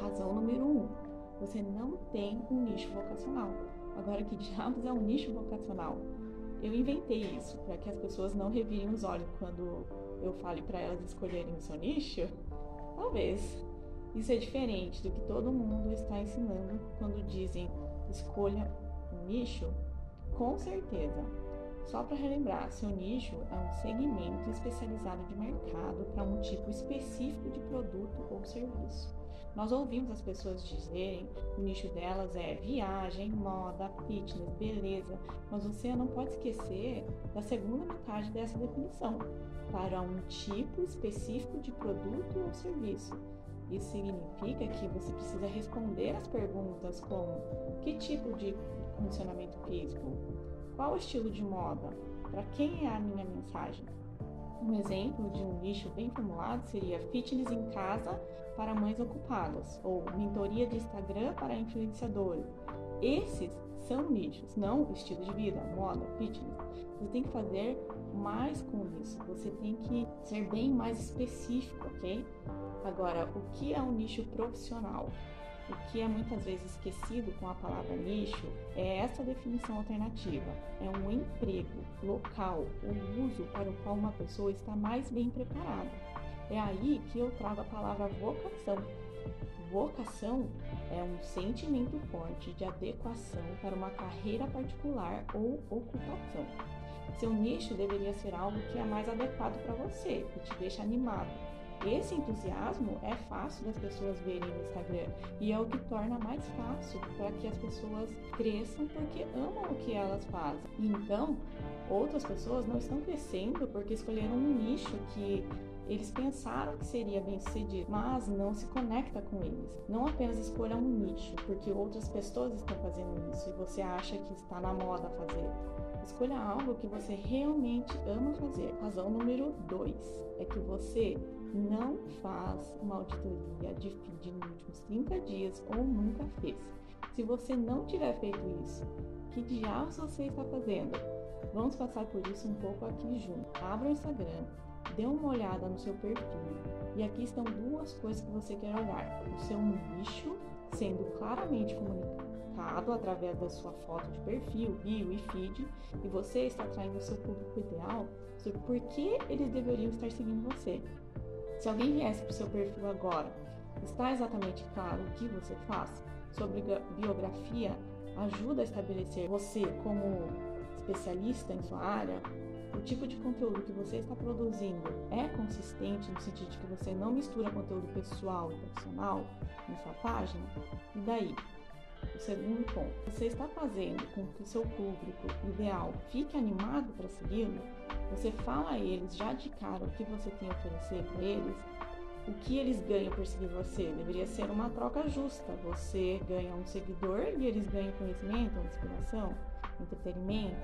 Razão número um: você não tem um nicho vocacional. Agora, que diabos é um nicho vocacional? Eu inventei isso para que as pessoas não revirem os olhos quando eu fale para elas escolherem o seu nicho? Talvez. Isso é diferente do que todo mundo está ensinando quando dizem escolha um nicho? Com certeza. Só para relembrar, seu nicho é um segmento especializado de mercado para um tipo específico de produto ou serviço. Nós ouvimos as pessoas dizerem o nicho delas é viagem, moda, fitness, beleza, mas você não pode esquecer da segunda metade dessa definição, para um tipo específico de produto ou serviço. Isso significa que você precisa responder as perguntas como que tipo de condicionamento físico, qual o estilo de moda, para quem é a minha mensagem. Um exemplo de um nicho bem formulado seria fitness em casa para mães ocupadas ou mentoria de Instagram para influenciadores. Esses são nichos, não estilo de vida, moda, fitness. Você tem que fazer mais com isso, você tem que ser bem mais específico, ok? Agora, o que é um nicho profissional? O que é muitas vezes esquecido com a palavra nicho é essa definição alternativa. É um emprego local ou uso para o qual uma pessoa está mais bem preparada. É aí que eu trago a palavra vocação. Vocação é um sentimento forte de adequação para uma carreira particular ou ocupação. Seu nicho deveria ser algo que é mais adequado para você, que te deixa animado, esse entusiasmo é fácil das pessoas verem no Instagram e é o que torna mais fácil para que as pessoas cresçam porque amam o que elas fazem. Então, outras pessoas não estão crescendo porque escolheram um nicho que eles pensaram que seria bem sucedido, mas não se conecta com eles. Não apenas escolha um nicho, porque outras pessoas estão fazendo isso e você acha que está na moda fazer. Escolha algo que você realmente ama fazer. Razão número 2 é que você não faz uma auditoria de feed nos últimos 30 dias ou nunca fez. Se você não tiver feito isso, que diabos você está fazendo? Vamos passar por isso um pouco aqui junto. Abra o Instagram, dê uma olhada no seu perfil. E aqui estão duas coisas que você quer olhar: o seu nicho sendo claramente comunicado através da sua foto de perfil, bio e feed, e você está atraindo o seu público ideal sobre por que eles deveriam estar seguindo você. Se alguém viesse para o seu perfil agora, está exatamente claro o que você faz? Sobre biografia ajuda a estabelecer você como especialista em sua área, o tipo de conteúdo que você está produzindo é consistente no sentido de que você não mistura conteúdo pessoal e profissional na sua página? E daí? O segundo ponto, você está fazendo com que o seu público ideal fique animado para segui-lo? Você fala a eles já de cara o que você tem a oferecer para eles? O que eles ganham por seguir você? Deveria ser uma troca justa. Você ganha um seguidor e eles ganham conhecimento, inspiração, entretenimento.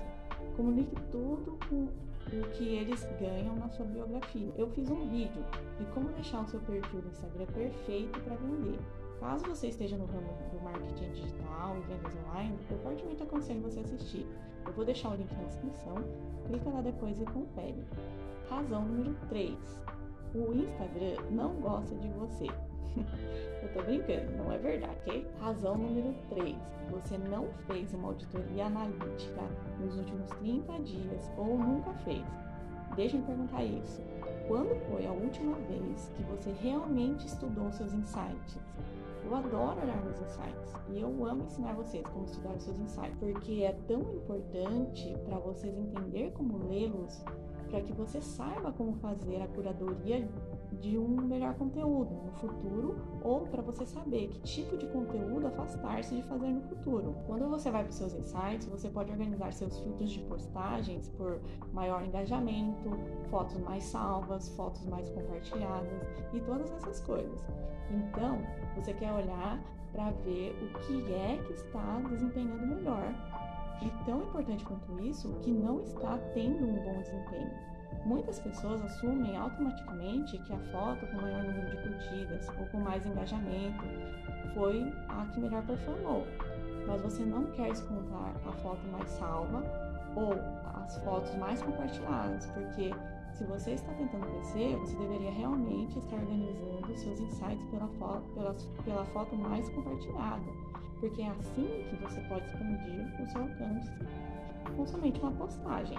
Comunique tudo com o que eles ganham na sua biografia. Eu fiz um vídeo de como deixar o seu perfil no Instagram perfeito para vender. Caso você esteja no ramo do marketing digital e vendas online, eu fortemente aconselho você assistir. Eu vou deixar o link na descrição, clica lá depois e confere. Razão número 3. O Instagram não gosta de você. eu tô brincando, não é verdade, ok? Razão número 3. Você não fez uma auditoria analítica nos últimos 30 dias ou nunca fez. Deixa eu perguntar isso. Quando foi a última vez que você realmente estudou seus insights? Eu adoro olhar meus insights e eu amo ensinar vocês como estudar os seus insights, porque é tão importante para vocês entender como lê-los, para que você saiba como fazer a curadoria de um melhor conteúdo no futuro ou para você saber que tipo de conteúdo afastar-se de fazer no futuro. Quando você vai para os seus insights, você pode organizar seus filtros de postagens por maior engajamento, fotos mais salvas, fotos mais compartilhadas e todas essas coisas. Então, você quer olhar para ver o que é que está desempenhando melhor. E tão importante quanto isso, que não está tendo um bom desempenho. Muitas pessoas assumem automaticamente que a foto com maior número de curtidas ou com mais engajamento foi a que melhor performou. Mas você não quer descontar a foto mais salva ou as fotos mais compartilhadas, porque Se você está tentando crescer, você deveria realmente estar organizando seus insights pela, fo pela, pela foto mais compartilhada, porque é assim que você pode expandir o seu alcance com somente uma postagem.